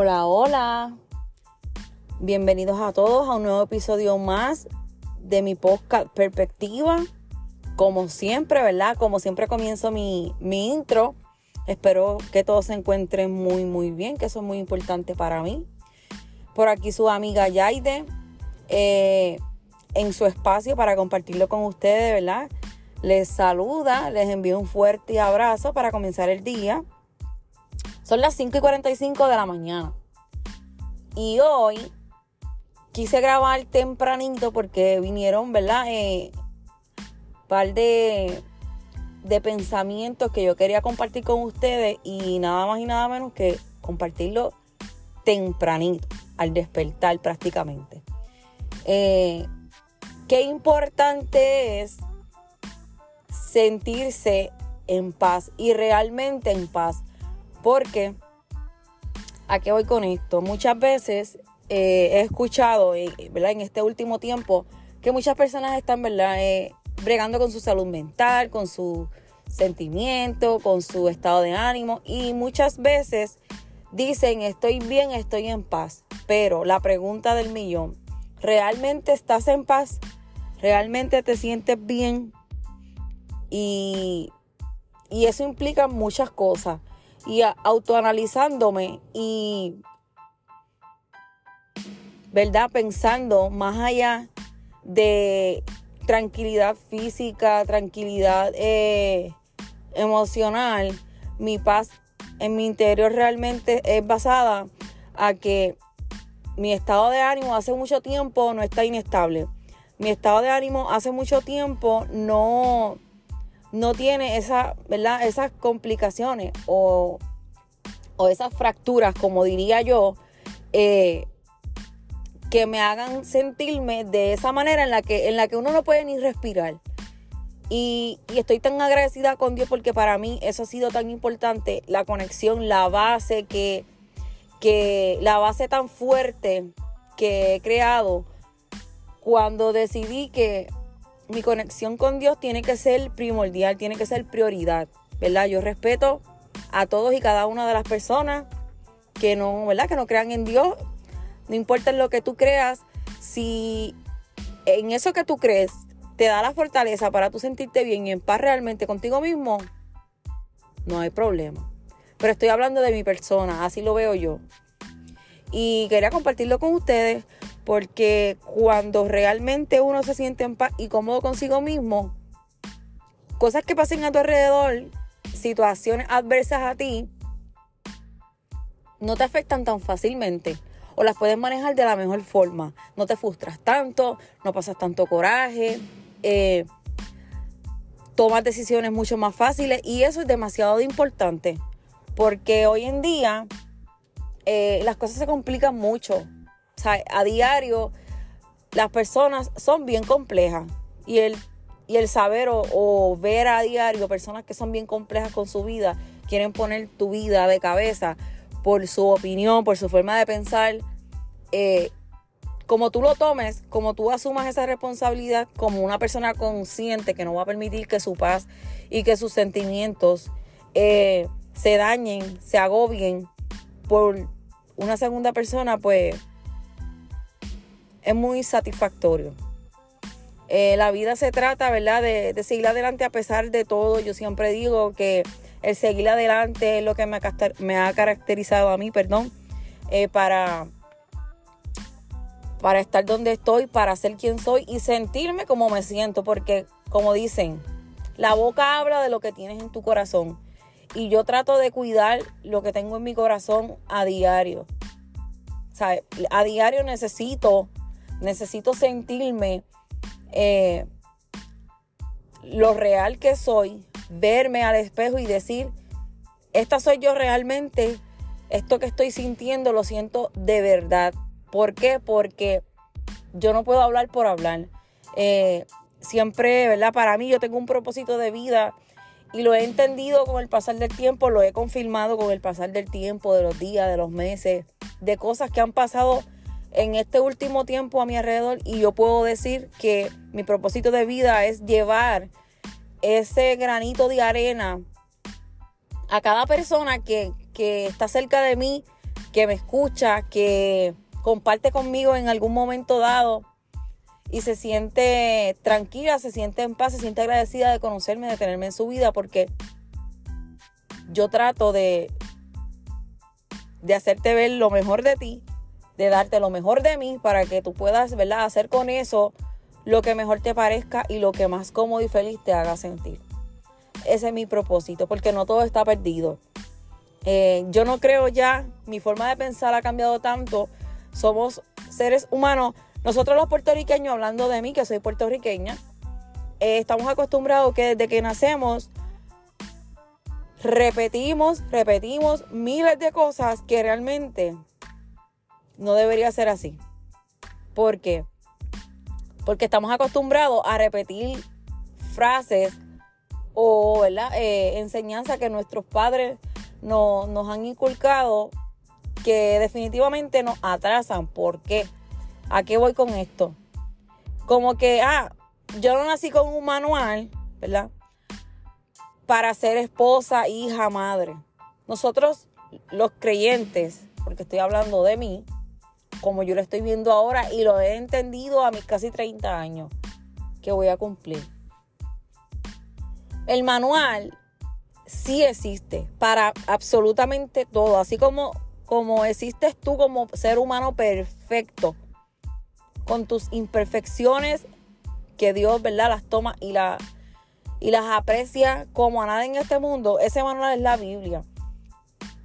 Hola, hola. Bienvenidos a todos a un nuevo episodio más de mi podcast Perspectiva. Como siempre, ¿verdad? Como siempre comienzo mi, mi intro. Espero que todos se encuentren muy, muy bien, que eso es muy importante para mí. Por aquí su amiga Yaide, eh, en su espacio para compartirlo con ustedes, ¿verdad? Les saluda, les envío un fuerte abrazo para comenzar el día. Son las 5 y 45 de la mañana. Y hoy quise grabar tempranito porque vinieron, ¿verdad? Eh, par de, de pensamientos que yo quería compartir con ustedes y nada más y nada menos que compartirlo tempranito, al despertar prácticamente. Eh, qué importante es sentirse en paz y realmente en paz. Porque, ¿a qué voy con esto? Muchas veces eh, he escuchado, eh. En este último tiempo, que muchas personas están, ¿verdad? Eh, bregando con su salud mental, con su sentimiento, con su estado de ánimo y muchas veces dicen estoy bien, estoy en paz. Pero la pregunta del millón, ¿realmente estás en paz? ¿Realmente te sientes bien? Y eso implica muchas cosas. Y autoanalizándome y, ¿verdad? Pensando más allá de tranquilidad física, tranquilidad eh, emocional, mi paz en mi interior realmente es basada a que mi estado de ánimo hace mucho tiempo no está inestable. Mi estado de ánimo hace mucho tiempo no, no tiene ¿verdad? esas complicaciones o, esas fracturas, como diría yo, eh, que me hagan sentirme de esa manera en la que, en la que uno no puede ni respirar. Y, y, estoy tan agradecida con Dios porque para mí eso ha sido tan importante, la conexión, la base que, que la base tan fuerte que he creado cuando decidí que mi conexión con Dios tiene que ser primordial, tiene que ser prioridad, ¿verdad? Yo respeto a todos y cada una de las personas que no, ¿verdad? Que no crean en Dios. No importa lo que tú creas, si en eso que tú crees te da la fortaleza para tú sentirte bien y en paz realmente contigo mismo, no hay problema. Pero estoy hablando de mi persona, así lo veo yo. Y quería compartirlo con ustedes porque cuando realmente uno se siente en paz y cómodo consigo mismo, cosas que pasen a tu alrededor, situaciones adversas a ti, no te afectan tan fácilmente o las puedes manejar de la mejor forma. No te frustras tanto, no pasas tanto coraje, eh, tomas decisiones mucho más fáciles y eso es demasiado importante porque hoy en día eh, las cosas se complican mucho o sea, a diario las personas son bien complejas y el, y el saber o, ver a diario personas que son bien complejas con su vida, quieren poner tu vida de cabeza por su opinión, por su forma de pensar, eh, como tú lo tomes, como tú asumas esa responsabilidad como una persona consciente que no va a permitir que su paz y que sus sentimientos eh, se dañen, se agobien por una segunda persona, pues es muy satisfactorio. Eh, la vida se trata, ¿verdad?, de, seguir adelante a pesar de todo. Yo siempre digo que el seguir adelante es lo que me, ha caracterizado a mí, perdón, eh, para, para estar donde estoy, para ser quien soy y sentirme como me siento, porque como dicen, la boca habla de lo que tienes en tu corazón. Y yo trato de cuidar lo que tengo en mi corazón a diario. A diario necesito Necesito sentirme eh, lo real que soy, verme al espejo y decir, esta soy yo realmente, esto que estoy sintiendo lo siento de verdad. ¿Por qué? Porque yo no puedo hablar por hablar. Eh, siempre, ¿verdad? Para mí yo tengo un propósito de vida y lo he entendido con el pasar del tiempo, lo he confirmado con el pasar del tiempo, de los días, de los meses, de cosas que han pasado en este último tiempo a mi alrededor y yo puedo decir que mi propósito de vida es llevar ese granito de arena a cada persona que, está cerca de mí, que me escucha, que comparte conmigo en algún momento dado y se siente tranquila, se siente en paz, se siente agradecida de conocerme, de tenerme en su vida, porque yo trato de, de hacerte ver lo mejor de ti, de darte lo mejor de mí, para que tú puedas, ¿verdad?, hacer con eso lo que mejor te parezca y lo que más cómodo y feliz te haga sentir. Ese es mi propósito, porque no todo está perdido. Eh, yo no creo ya, mi forma de pensar ha cambiado tanto. Somos seres humanos. Nosotros los puertorriqueños, hablando de mí, que soy puertorriqueña, eh, estamos acostumbrados que desde que nacemos repetimos, repetimos miles de cosas que realmente no debería ser así. ¿Por qué? Porque estamos acostumbrados a repetir frases o eh, enseñanzas que nuestros padres nos han inculcado que definitivamente nos atrasan. ¿Por qué? ¿A qué voy con esto? Como que, ah, yo no nací con un manual, ¿verdad? Para ser esposa, hija, madre. Nosotros, los creyentes, porque estoy hablando de mí, como yo lo estoy viendo ahora y lo he entendido a mis casi 30 años que voy a cumplir. El manual sí existe para absolutamente todo, así como, como existes tú como ser humano perfecto, con tus imperfecciones que Dios, ¿verdad? Las toma y, la, y las aprecia como a nada en este mundo. Ese manual es la Biblia.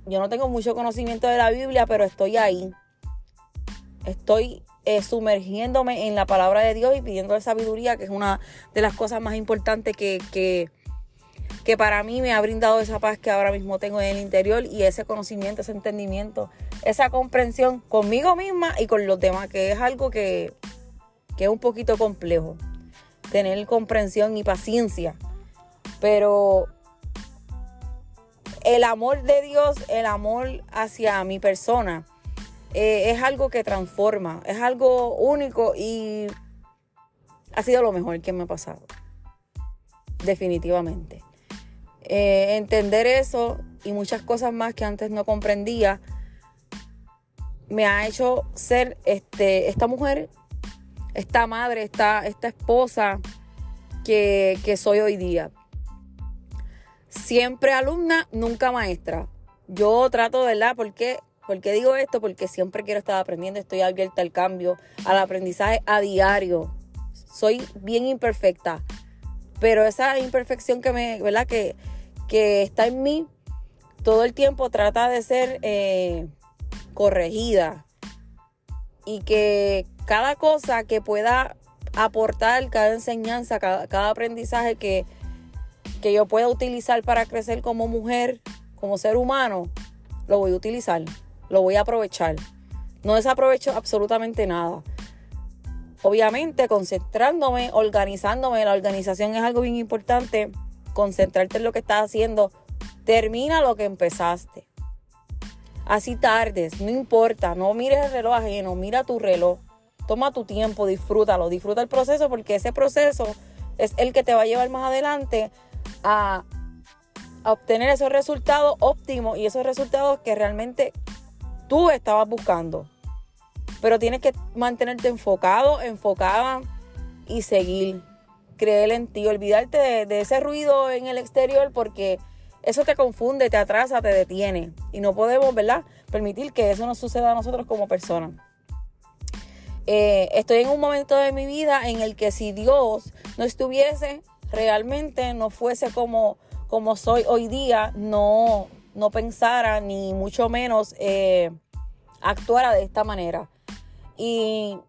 Yo no tengo mucho conocimiento de la Biblia, pero estoy ahí. Estoy eh, sumergiéndome en la palabra de Dios y pidiendo sabiduría, que es una de las cosas más importantes que, que que para mí me ha brindado esa paz que ahora mismo tengo en el interior y ese conocimiento, ese entendimiento, esa comprensión conmigo misma y con los demás, que es algo que, es un poquito complejo, tener comprensión y paciencia. Pero el amor de Dios, el amor hacia mi persona, eh, es algo que transforma, es algo único y ha sido lo mejor que me ha pasado. Definitivamente. Eh, entender eso y muchas cosas más que antes no comprendía me ha hecho ser este, esta mujer, esta madre, esta, esta esposa que, que soy hoy día. Siempre alumna, nunca maestra. Yo trato, ¿verdad? Porque ¿Por qué digo esto? Porque siempre quiero estar aprendiendo, estoy abierta al cambio, al aprendizaje a diario. Soy bien imperfecta, pero esa imperfección que me, ¿verdad? Que, que está en mí, todo el tiempo trata de ser eh, corregida y que cada cosa que pueda aportar, cada enseñanza, cada, aprendizaje que, que yo pueda utilizar para crecer como mujer, como ser humano, lo voy a utilizar, lo voy a aprovechar. No desaprovecho absolutamente nada. Obviamente concentrándome, organizándome, la organización es algo bien importante concentrarte en lo que estás haciendo. Termina lo que empezaste. Así tardes, no importa, no mires el reloj ajeno, mira tu reloj. Toma tu tiempo, disfrútalo, disfruta el proceso porque ese proceso es el que te va a llevar más adelante a, a obtener esos resultados óptimos y esos resultados que realmente tú estabas buscando. Pero tienes que mantenerte enfocado, enfocada y seguir creer en ti, olvidarte de, ese ruido en el exterior porque eso te confunde, te atrasa, te detiene. Y no podemos, ¿verdad? Permitir que eso nos suceda a nosotros como personas. Eh, estoy en un momento de mi vida en el que si Dios no estuviese realmente, no fuese como, como soy hoy día, no, no pensara ni mucho menos eh, actuara de esta manera. Y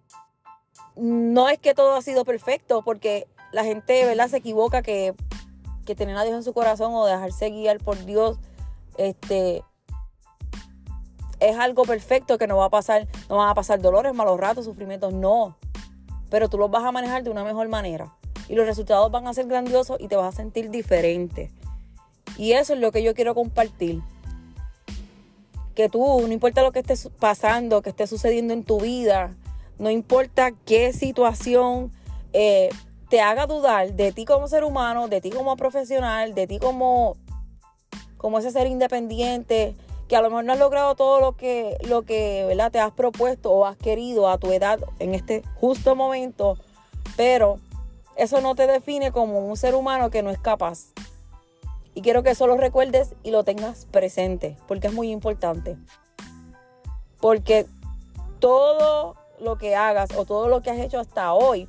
no es que todo ha sido perfecto, porque la gente, ¿verdad? Se equivoca que, que tener a Dios en su corazón o dejarse guiar por Dios, este, es algo perfecto que no va a pasar, no van a pasar dolores, malos ratos, sufrimientos, no. Pero tú los vas a manejar de una mejor manera. Y los resultados van a ser grandiosos y te vas a sentir diferente. Y eso es lo que yo quiero compartir. Que tú, no importa lo que esté pasando, que esté sucediendo en tu vida, no importa qué situación eh, te haga dudar de ti como ser humano, de ti como profesional, de ti como, como ese ser independiente que a lo mejor no has logrado todo lo que, lo que ¿verdad? te has propuesto o has querido a tu edad en este justo momento, pero eso no te define como un ser humano que no es capaz. Y quiero que eso lo recuerdes y lo tengas presente, porque es muy importante. Porque todo lo que hagas o todo lo que has hecho hasta hoy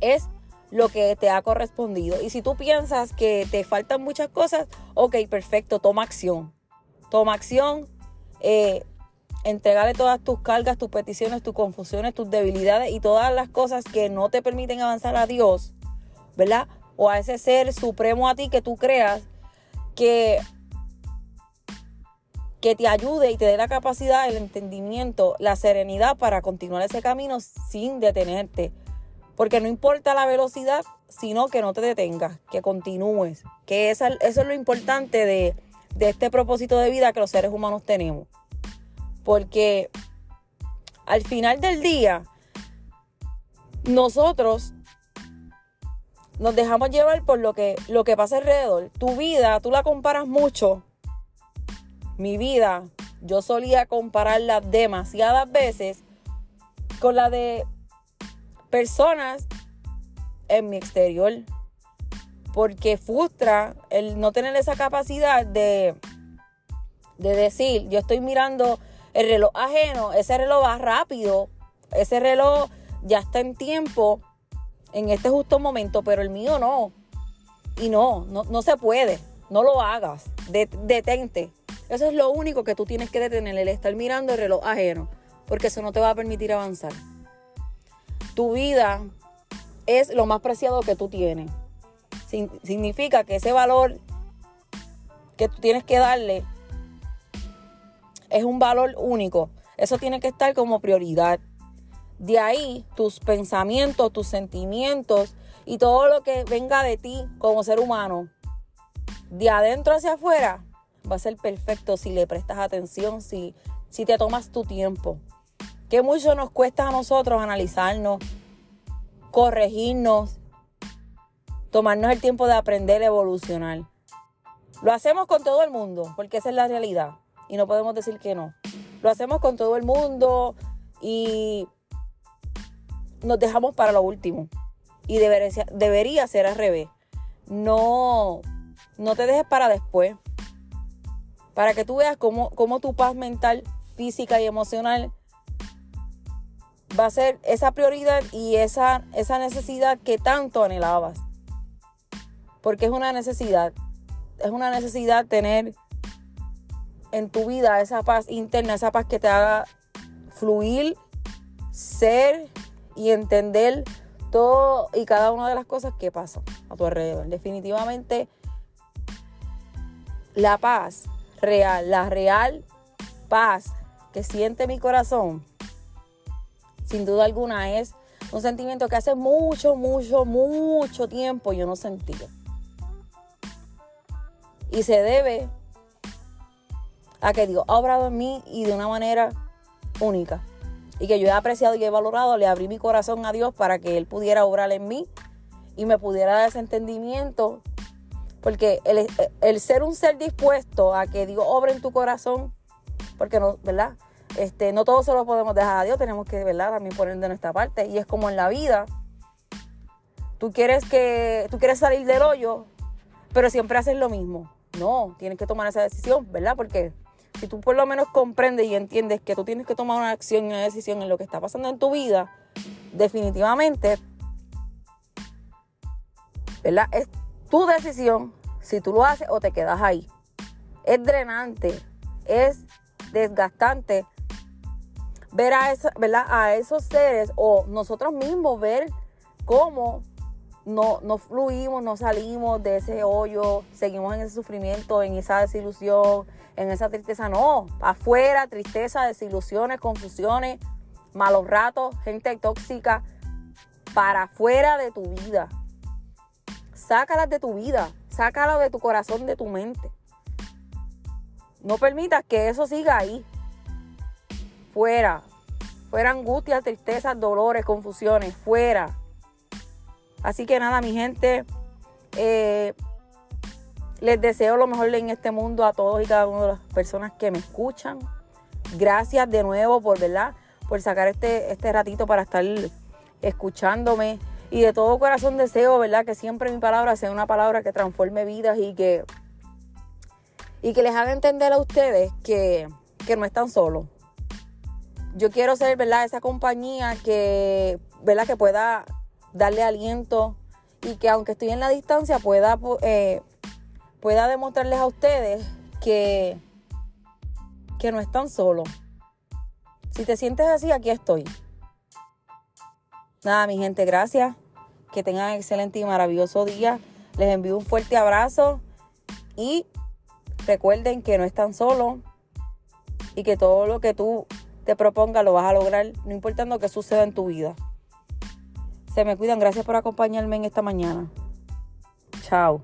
es lo que te ha correspondido. Y si tú piensas que te faltan muchas cosas, ok, perfecto, toma acción. Toma acción, eh, entregale todas tus cargas, tus peticiones, tus confusiones, tus debilidades y todas las cosas que no te permiten avanzar a Dios, ¿verdad? O a ese ser supremo a ti que tú creas que que te ayude y te dé la capacidad, el entendimiento, la serenidad para continuar ese camino sin detenerte. Porque no importa la velocidad, sino que no te detengas, que continúes. Que eso es lo importante de, de este propósito de vida que los seres humanos tenemos. Porque al final del día, nosotros nos dejamos llevar por lo que, lo que pasa alrededor. Tu vida, tú la comparas mucho mi vida, yo solía compararla demasiadas veces con la de personas en mi exterior. Porque frustra el no tener esa capacidad de, de decir, yo estoy mirando el reloj ajeno, ese reloj va rápido, ese reloj ya está en tiempo, en este justo momento, pero el mío no. Y no, no, se puede, no lo hagas, detente. Eso es lo único que tú tienes que detener, el estar mirando el reloj ajeno, porque eso no te va a permitir avanzar. Tu vida es lo más preciado que tú tienes. significa que ese valor que tú tienes que darle es un valor único. Eso tiene que estar como prioridad. De ahí tus pensamientos, tus sentimientos y todo lo que venga de ti como ser humano, de adentro hacia afuera, va a ser perfecto si le prestas atención, si, si te tomas tu tiempo. Que mucho nos cuesta a nosotros analizarnos, corregirnos, tomarnos el tiempo de aprender, evolucionar. Lo hacemos con todo el mundo, porque esa es la realidad. Y no podemos decir que no. Lo hacemos con todo el mundo y nos dejamos para lo último. Y debería, debería ser al revés. No, no te dejes para después para que tú veas cómo, tu paz mental, física y emocional va a ser esa prioridad y esa, esa necesidad que tanto anhelabas. Porque es una necesidad. Es una necesidad tener en tu vida esa paz interna, esa paz que te haga fluir, ser y entender todo y cada una de las cosas que pasan a tu alrededor. Definitivamente la paz real, la real paz que siente mi corazón, sin duda alguna es un sentimiento que hace mucho, mucho, mucho tiempo yo no sentía. Y se debe a que Dios ha obrado en mí y de una manera única. Y que yo he apreciado y he valorado, le abrí mi corazón a Dios para que Él pudiera obrar en mí y me pudiera dar ese entendimiento porque el, ser un ser dispuesto a que Dios obre en tu corazón, porque no, ¿verdad? Este, no todo se lo podemos dejar a Dios, tenemos que, ¿verdad? También poner de nuestra parte. Y es como en la vida. Tú quieres que, tú quieres salir del hoyo, pero siempre haces lo mismo. No, tienes que tomar esa decisión, ¿verdad? Porque si tú por lo menos comprendes y entiendes que tú tienes que tomar una acción y una decisión en lo que está pasando en tu vida, definitivamente, ¿verdad? Es tu decisión si tú lo haces o te quedas ahí. Es drenante, es desgastante ver a, a esos seres o nosotros mismos ver cómo no, no fluimos, no salimos de ese hoyo, seguimos en ese sufrimiento, en esa desilusión, en esa tristeza. No, afuera, tristeza, desilusiones, confusiones, malos ratos, gente tóxica, para afuera de tu vida sácalas de tu vida, sácalas de tu corazón, de tu mente. No permitas que eso siga ahí. Fuera. Fuera angustias, tristezas, dolores, confusiones. Fuera. Así que nada, mi gente. Eh, Les deseo lo mejor en este mundo a todos y cada una de las personas que me escuchan. Gracias de nuevo por, ¿verdad? Por sacar este, este ratito para estar escuchándome. Y de todo corazón deseo, ¿verdad? Que siempre mi palabra sea una palabra que transforme vidas y que, y que les haga entender a ustedes que, que no están solos. Yo quiero ser, ¿verdad? Esa compañía que, ¿verdad? Que pueda darle aliento y que aunque estoy en la distancia pueda, eh, pueda demostrarles a ustedes que, que no están solos. Si te sientes así, aquí estoy. Nada, mi gente, gracias. Que tengan excelente y maravilloso día. Les envío un fuerte abrazo y recuerden que no están solos y que todo lo que tú te propongas lo vas a lograr, no importando qué suceda en tu vida. Se me cuidan. Gracias por acompañarme en esta mañana. Chao.